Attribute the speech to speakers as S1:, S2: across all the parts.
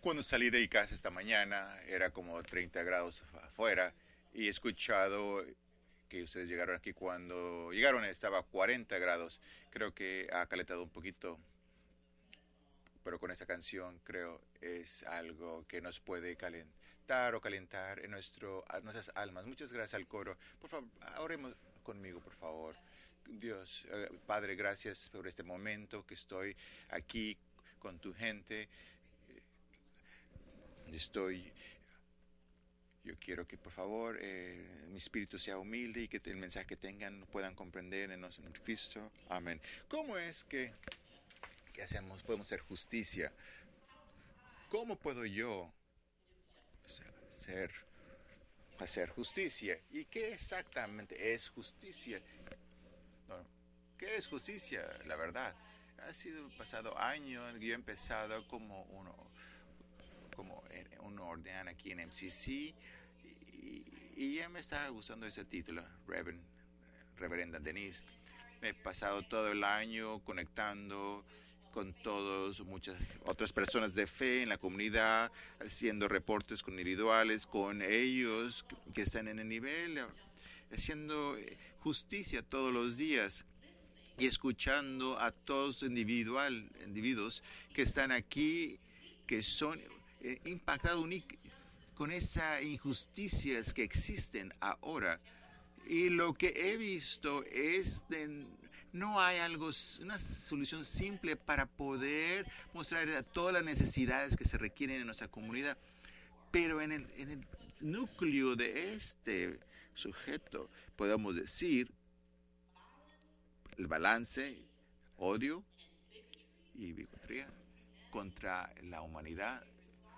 S1: Cuando salí de casa esta mañana era como 30 grados afuera y he escuchado que ustedes llegaron aquí cuando llegaron estaba a 40 grados. Creo que ha calentado un poquito, pero con esta canción creo es algo que nos puede calentar o calentar en nuestro, nuestras almas. Muchas gracias al coro. Por favor, oremos conmigo, por favor. Dios, eh, Padre, gracias por este momento que estoy aquí con tu gente. Estoy yo quiero que por favor eh, mi espíritu sea humilde y que el mensaje que tengan puedan comprender en, en Cristo. Amén. ¿Cómo es que, que hacemos, podemos hacer justicia? ¿Cómo puedo yo ser, hacer justicia? ¿Y qué exactamente es justicia? ¿Qué es justicia? La verdad. Ha sido pasado años, yo he empezado como uno como uno ordena aquí en MCC y, ya me está gustando ese título, Reverend, Reverenda Denise. Me he pasado todo el año conectando con todos, muchas otras personas de fe en la comunidad, haciendo reportes con individuales, con ellos que están en el nivel, haciendo justicia todos los días y escuchando a todos individual, individuos que están aquí, que son eh, impactados con esas injusticias que existen ahora. Y lo que he visto es de no hay algo, una solución simple para poder mostrar todas las necesidades que se requieren en nuestra comunidad. Pero en el, en el núcleo de este sujeto podemos decir el balance, odio y bigotría contra la humanidad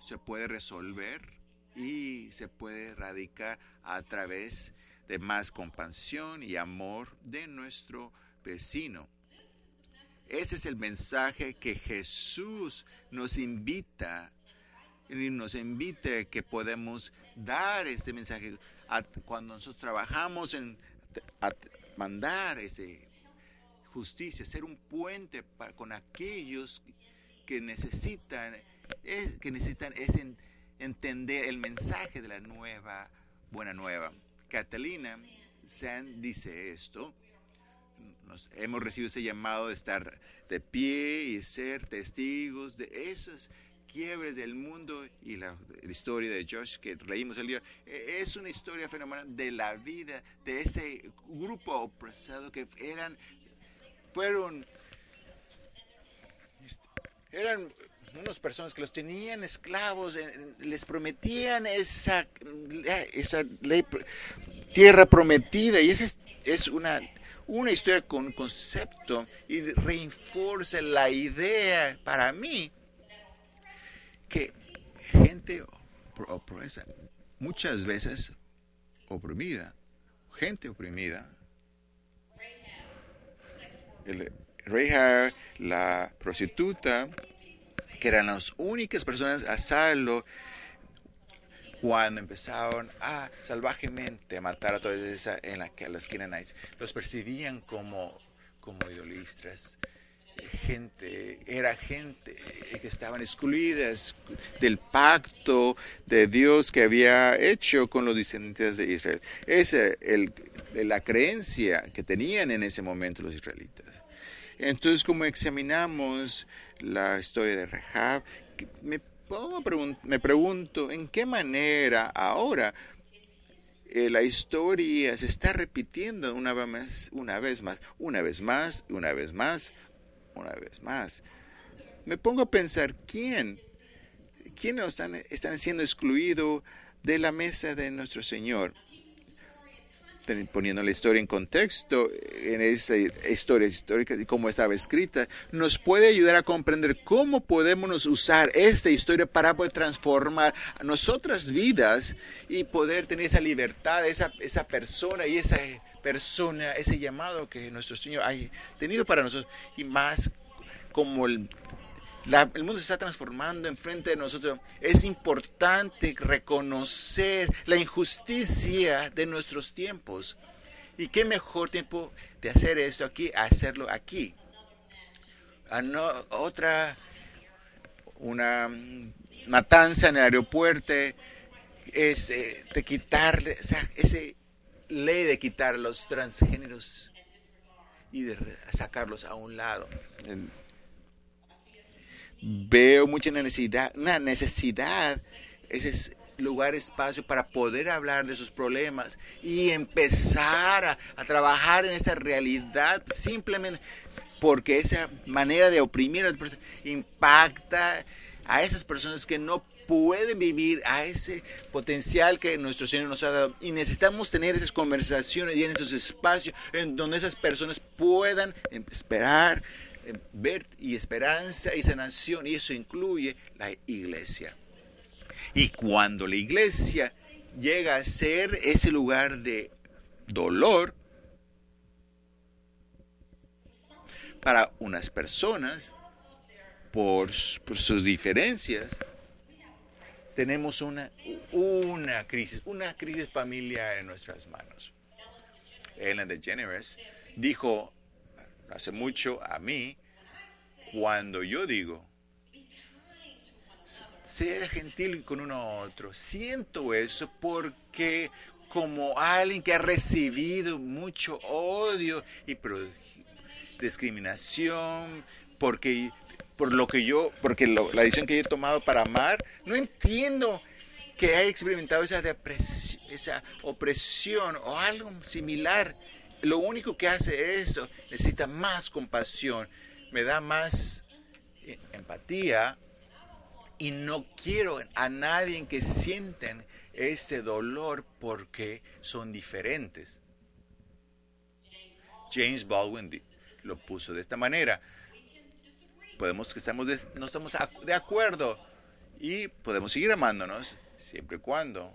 S1: se puede resolver y se puede erradicar a través de más compasión y amor de nuestro vecino. Ese es el mensaje que Jesús nos invita y nos invita que podemos dar este mensaje cuando nosotros trabajamos en mandar esa justicia, ser un puente para, con aquellos que necesitan, que necesitan ese entender el mensaje de la nueva, buena nueva. Catalina San dice esto. Nos, hemos recibido ese llamado de estar de pie y ser testigos de esos quiebres del mundo y la, historia de Josh que leímos el día e, es una historia fenomenal de la vida de ese grupo opresado que eran fueron este, eran unas personas que los tenían esclavos, les prometían esa, esa tierra prometida. Y esa es, una, una historia con concepto y refuerza la idea para mí que gente opresa, muchas veces oprimida, gente oprimida, el la prostituta, que eran las únicas personas a salvo cuando empezaron a salvajemente matar a todos esa en la que las Canaanites los percibían como como gente era gente que estaban excluidas del pacto de Dios que había hecho con los descendientes de Israel. Esa es la creencia que tenían en ese momento los israelitas entonces como examinamos la historia de Rehab, me, me pregunto en qué manera ahora eh, la historia se está repitiendo una vez más, una vez más, una vez más, una vez más, una vez más. Me pongo a pensar quién, quién están, están siendo excluidos de la mesa de nuestro Señor poniendo la historia en contexto, en esa historia histórica y cómo estaba escrita, nos puede ayudar a comprender cómo podemos usar esta historia para poder transformar nuestras vidas y poder tener esa libertad, esa, esa persona y esa persona, ese llamado que nuestro Señor ha tenido para nosotros. Y más como el el mundo se está transformando enfrente de nosotros. Es importante reconocer la injusticia de nuestros tiempos. ¿Y qué mejor tiempo de hacer esto aquí, hacerlo aquí? otra, una, matanza en el aeropuerto, es eh, de quitarle, o sea, esa ley de quitar los transgéneros y de sacarlos a un lado. Veo mucha necesidad, una necesidad, ese lugar, espacio para poder hablar de sus problemas y empezar a, trabajar en esa realidad simplemente porque esa manera de oprimir a las personas impacta a esas personas que no pueden vivir a ese potencial que nuestro Señor nos ha dado. Y necesitamos tener esas conversaciones y en esos espacios en donde esas personas puedan esperar, ver y esperanza y sanación. Y eso incluye la iglesia. Y cuando la iglesia llega a ser ese lugar de dolor para unas personas, por, por sus diferencias, tenemos una, una crisis, una crisis familiar en nuestras manos. Ellen DeGeneres dijo hace mucho a mí, cuando yo digo, sea gentil con uno otro, siento eso porque como alguien que ha recibido mucho odio y discriminación, porque por lo que yo, porque la decisión que yo he tomado para amar, no entiendo que haya experimentado esa, esa opresión o algo similar. Lo único que hace eso necesita más compasión, me da más eh, empatía y no quiero a nadie que sienten ese dolor porque son diferentes. James Baldwin lo puso de esta manera podemos que estamos no estamos de acuerdo y podemos seguir amándonos siempre y cuando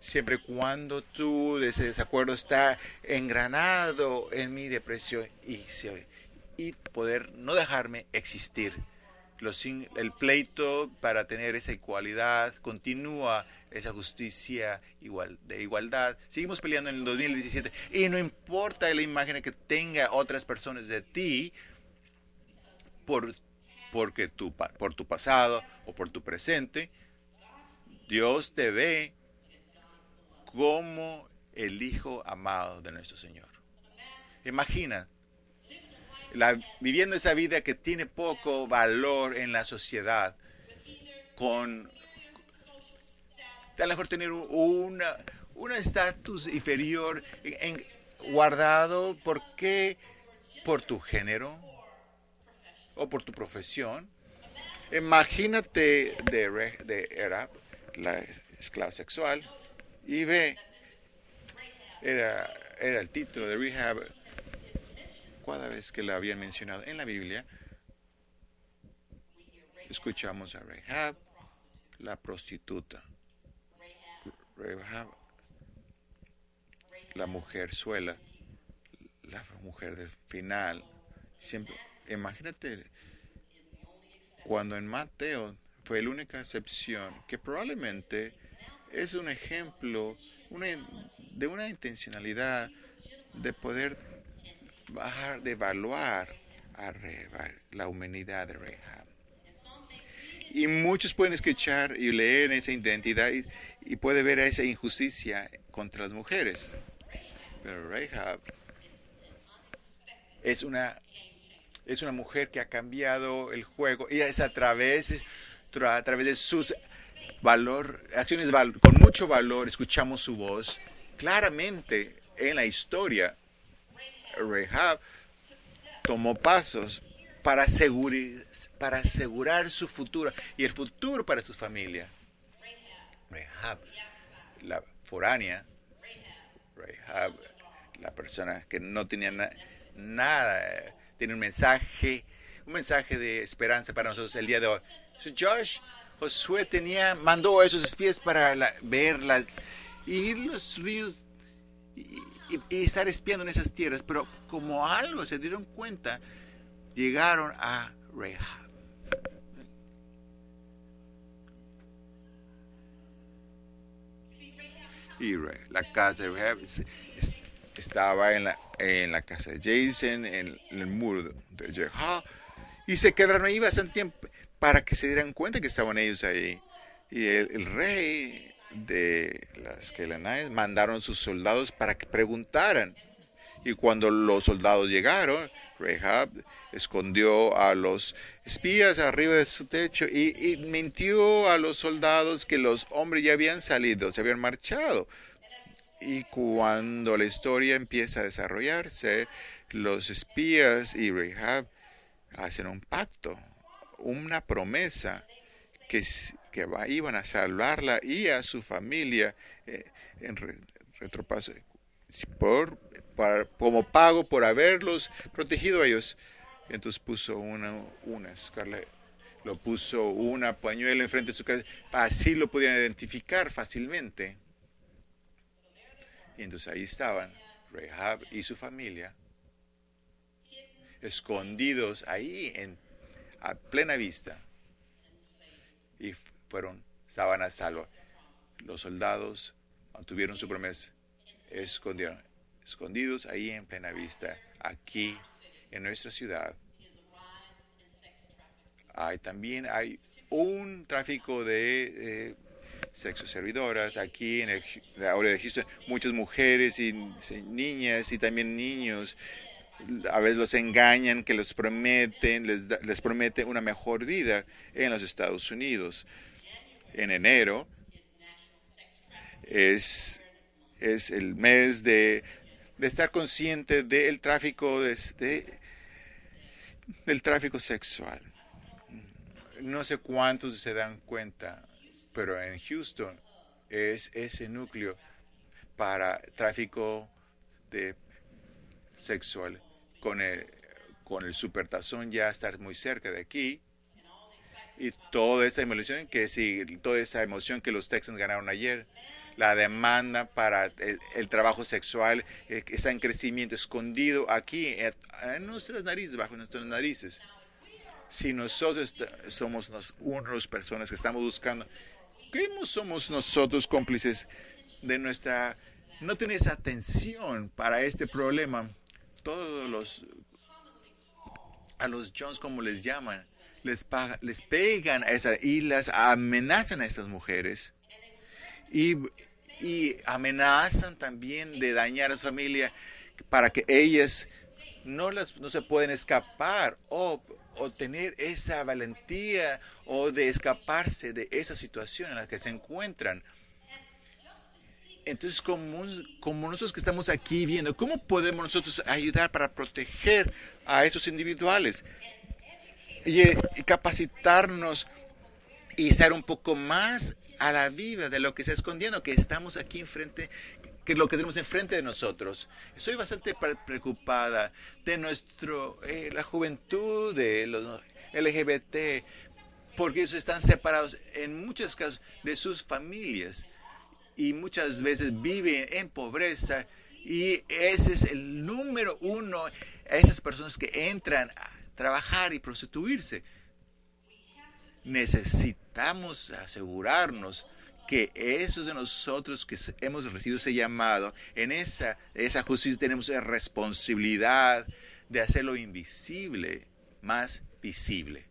S1: siempre y cuando tú ese desacuerdo está engranado en mi depresión y, y poder no dejarme existir. Los, el pleito para tener esa igualdad continúa, esa justicia igual, de igualdad. Seguimos peleando en el 2017 y no importa la imagen que tenga otras personas de ti por, porque tu, por tu pasado o por tu presente, Dios te ve como el Hijo amado de nuestro Señor. Imagina viviendo esa vida que tiene poco valor en la sociedad, con a lo mejor tener un estatus inferior guardado, ¿por qué? Por tu género o por tu profesión. Imagínate de, de era la esclava sexual, y ve, era, era el título de Rehab, cada vez que la habían mencionado en la Biblia, escuchamos a Rehab, la prostituta la mujer suela, la mujer del final. Siempre, imagínate, cuando en Mateo fue la única excepción, que probablemente es un ejemplo de una intencionalidad de poder bajar, de evaluar a la humanidad de Rehab. Y muchos pueden escuchar y leer esa identidad y, puede ver esa injusticia contra las mujeres. Pero Rahab es una, es una mujer que ha cambiado el juego y es a través, a través de sus valor, acciones con mucho valor, escuchamos su voz claramente en la historia. Rahab tomó pasos para, asegurar, para asegurar su futuro y el futuro para su familia. Rehab, la foránea, Rehab, la persona que no tenía nada, tiene un mensaje, un mensaje de esperanza para nosotros el día de hoy. Josh, Josué tenía, mandó a esos espías para ver las, y los ríos y, estar espiando en esas tierras, pero como algo se dieron cuenta, llegaron a Rehab. y la casa de Rehab estaba en la, en la casa de Jason, en, el muro de Jericho, y se quedaron ahí bastante tiempo. Para que se dieran cuenta que estaban ellos ahí. Y el, rey de las Kelanaes mandaron sus soldados para que preguntaran. Y cuando los soldados llegaron, Rahab escondió a los espías arriba de su techo y, y, mintió a los soldados que los hombres ya habían salido, se habían marchado. Y cuando la historia empieza a desarrollarse, los espías y Rahab hacen un pacto, una promesa que, que va, iban a salvarla y a su familia eh, en retropaso por, para, como pago por haberlos protegido a ellos. Entonces puso una, una escarla, lo puso una pañuela enfrente de su casa, así lo pudieran identificar fácilmente. Y entonces ahí estaban Rahab y su familia, escondidos ahí en, a plena vista. Y fueron, estaban a salvo. Los soldados mantuvieron su promesa, escondieron, escondidos ahí en plena vista, aquí en nuestra ciudad. Hay, también hay un tráfico de sexo servidoras aquí en el, la área de Houston. Muchas mujeres y niñas y también niños a veces los engañan, que les prometen, les, les promete una mejor vida en los Estados Unidos. En enero es, es el mes de, de estar consciente del tráfico de, de, del tráfico sexual. No sé cuántos se dan cuenta, pero en Houston es ese núcleo para tráfico de sexual con el, con el supertazón ya estar muy cerca de aquí y toda esa emoción que sí, toda esa emoción que los Texans ganaron ayer, la demanda para el, el trabajo sexual eh, está en crecimiento escondido aquí en, en, nuestras narices, bajo nuestras narices. Si nosotros somos las, una de las personas que estamos buscando, ¿cómo somos nosotros cómplices de nuestra no tener esa atención para este problema? Todos los a los Jones como les llaman les paga, les pegan a esa y las amenazan a estas mujeres. Y, y amenazan también de dañar a su familia para que ellas no las no se pueden escapar o, o tener esa valentía o de escaparse de esa situación en la que se encuentran entonces, como, como nosotros que estamos aquí viendo, ¿cómo podemos nosotros ayudar para proteger a esos individuales? Y, y capacitarnos y estar un poco más a la vida de lo que está escondiendo, que estamos aquí enfrente, que lo que tenemos enfrente de nosotros. Estoy bastante preocupada de nuestro, eh, la juventud, de los LGBT, porque ellos están separados en muchos casos de sus familias y muchas veces viven en pobreza y ese es el número uno, esas personas que entran a trabajar y prostituirse. Necesitamos asegurarnos que esos de nosotros que hemos recibido ese llamado, en esa, esa justicia tenemos la responsabilidad de hacerlo invisible más visible.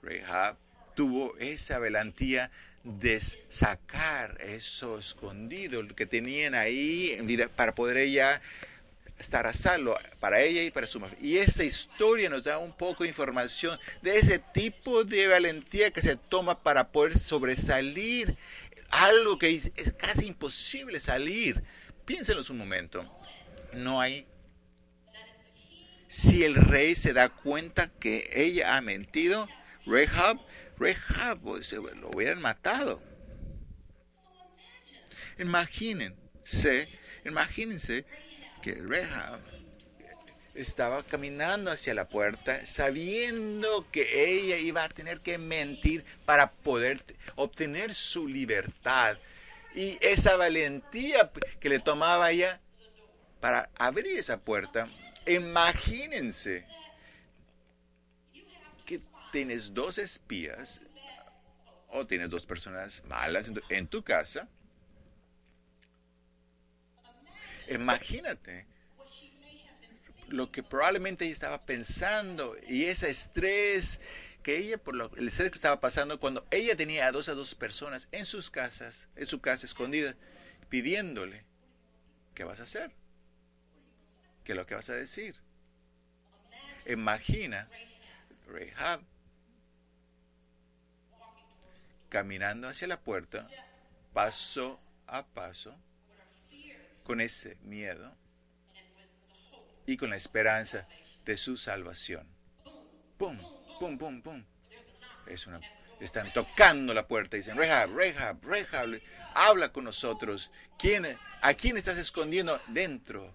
S1: Rahab tuvo esa valentía de sacar eso escondido que tenían ahí para poder ella estar a salvo para ella y para su madre. Y esa historia nos da un poco de información de ese tipo de valentía que se toma para poder sobresalir algo que es casi imposible salir. Piénsenlo un momento. No hay... Si el rey se da cuenta que ella ha mentido, Rehab Rehab lo hubieran matado. Imagínense, imagínense que Rehab estaba caminando hacia la puerta sabiendo que ella iba a tener que mentir para poder obtener su libertad. Y esa valentía que le tomaba ella para abrir esa puerta, imagínense tienes dos espías o tienes dos personas malas en tu, casa, imagínate lo que probablemente ella estaba pensando y ese estrés que ella, por lo, el estrés que estaba pasando cuando ella tenía a dos a dos personas en sus casas, en su casa escondida, pidiéndole, ¿qué vas a hacer? ¿Qué es lo que vas a decir? Imagina Rehab caminando hacia la puerta, paso a paso, con ese miedo y con la esperanza de su salvación. ¡Pum! ¡Pum, pum, pum! Es una, están tocando la puerta y dicen, Rehab, Rehab, Rehab, habla con nosotros. ¿Quién, ¿A quién estás escondiendo dentro?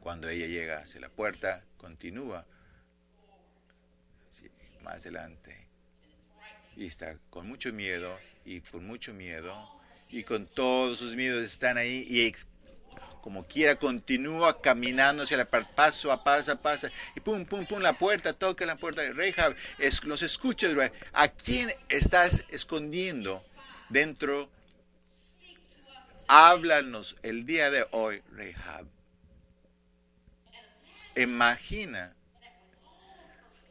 S1: Cuando ella llega hacia la puerta, continúa más adelante. Y está con mucho miedo y con mucho miedo y con todos sus miedos están ahí y como quiera continúa caminando hacia la paso a paso a paso y pum pum pum la puerta toca la puerta Rehab es, los escuchas a quién estás escondiendo dentro háblanos el día de hoy Rehab imagina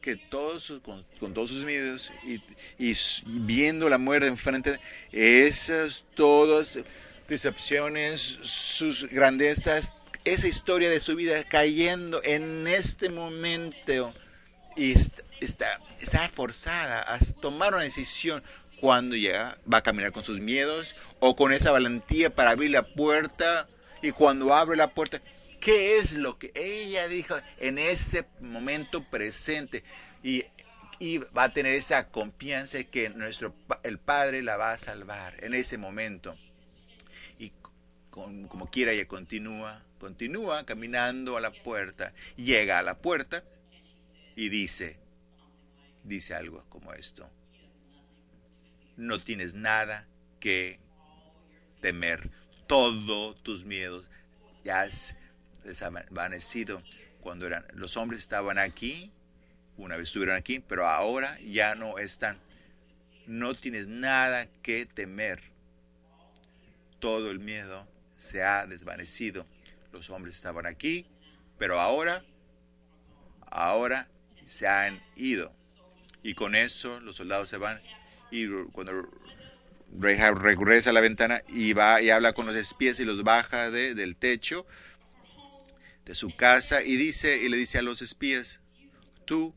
S1: que todos con, todos sus miedos y, viendo la muerte enfrente, esas todas decepciones, sus grandezas, esa historia de su vida cayendo en este momento y está, está, forzada a tomar una decisión cuando ya va a caminar con sus miedos o con esa valentía para abrir la puerta y cuando abre la puerta qué es lo que ella dijo en ese momento presente y, va a tener esa confianza de que nuestro el Padre la va a salvar en ese momento. Y como quiera ella continúa continúa caminando a la puerta llega a la puerta y dice dice algo como esto. No tienes nada que temer. Todos tus miedos ya desvanecido cuando eran los hombres estaban aquí, una vez estuvieron aquí, pero ahora ya no están. No tienes nada que temer. Todo el miedo se ha desvanecido. Los hombres estaban aquí, pero ahora, ahora se han ido. Y con eso los soldados se van. Y cuando regresa a la ventana y va y habla con los espías y los baja de, del techo, de su casa y dice y le dice a los espías, tú,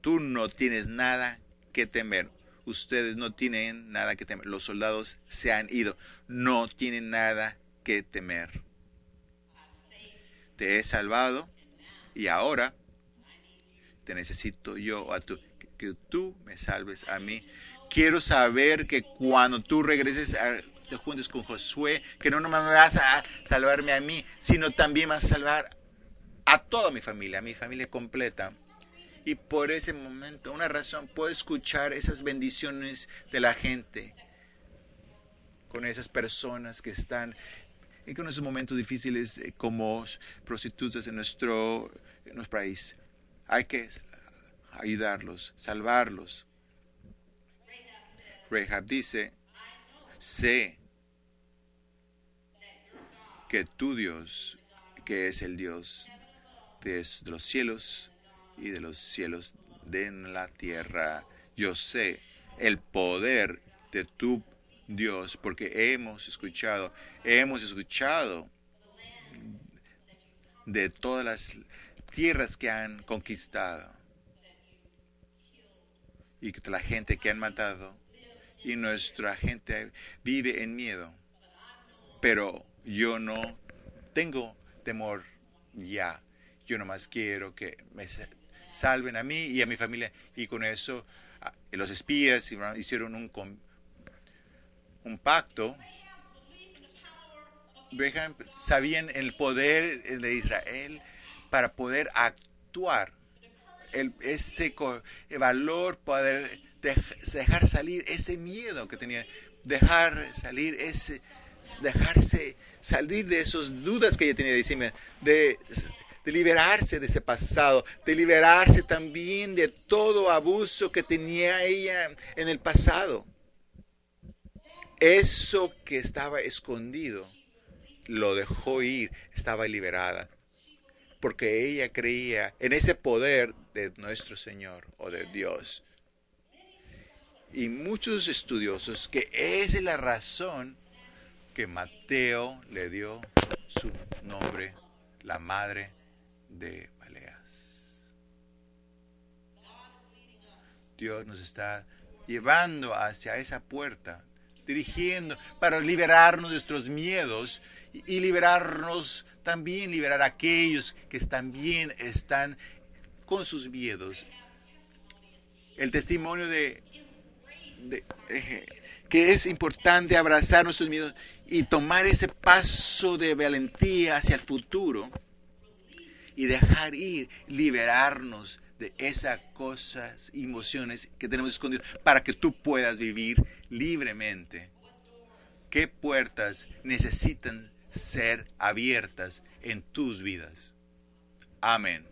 S1: tú no tienes nada que temer. Ustedes no tienen nada que temer. Los soldados se han ido. No tienen nada que temer. Te he salvado y ahora te necesito yo a tú, que tú me salves a mí. Quiero saber que cuando tú regreses a juntos con Josué, que no nomás vas a salvarme a mí, sino también vas a salvar a toda mi familia, a mi familia completa. Y por ese momento, una razón, puedo escuchar esas bendiciones de la gente, con esas personas que están en esos momentos difíciles eh, como prostitutas en nuestro, en nuestro país. Hay que ayudarlos, salvarlos. Rehab dice, sé que tu Dios, que es el Dios de los cielos y de los cielos de la tierra, yo sé el poder de tu Dios, porque hemos escuchado, hemos escuchado de todas las tierras que han conquistado y la gente que han matado y nuestra gente vive en miedo. Pero yo no tengo temor ya. Yo nomás quiero que me salven a mí y a mi familia. Y con eso ah, los espías hicieron un, un pacto. Sabían el poder de Israel para poder actuar. El, ese el valor, poder dejar salir ese miedo que tenía, dejar salir ese, dejarse salir de esas dudas que ella tenía de, de, de liberarse de ese pasado, de liberarse también de todo abuso que tenía ella en el pasado. Eso que estaba escondido lo dejó ir, estaba liberada. Porque ella creía en ese poder de nuestro Señor o de Dios. Y muchos estudiosos que esa es la razón que Mateo le dio su nombre, la madre de Baleas. Dios nos está llevando hacia esa puerta, dirigiendo para liberarnos de nuestros miedos y liberarnos también, liberar a aquellos que también están con sus miedos. El testimonio de, de que es importante abrazar nuestros miedos y tomar ese paso de valentía hacia el futuro y dejar ir, liberarnos de esas cosas, emociones que tenemos escondidas para que tú puedas vivir libremente. ¿Qué puertas necesitan ser abiertas en tus vidas? Amén.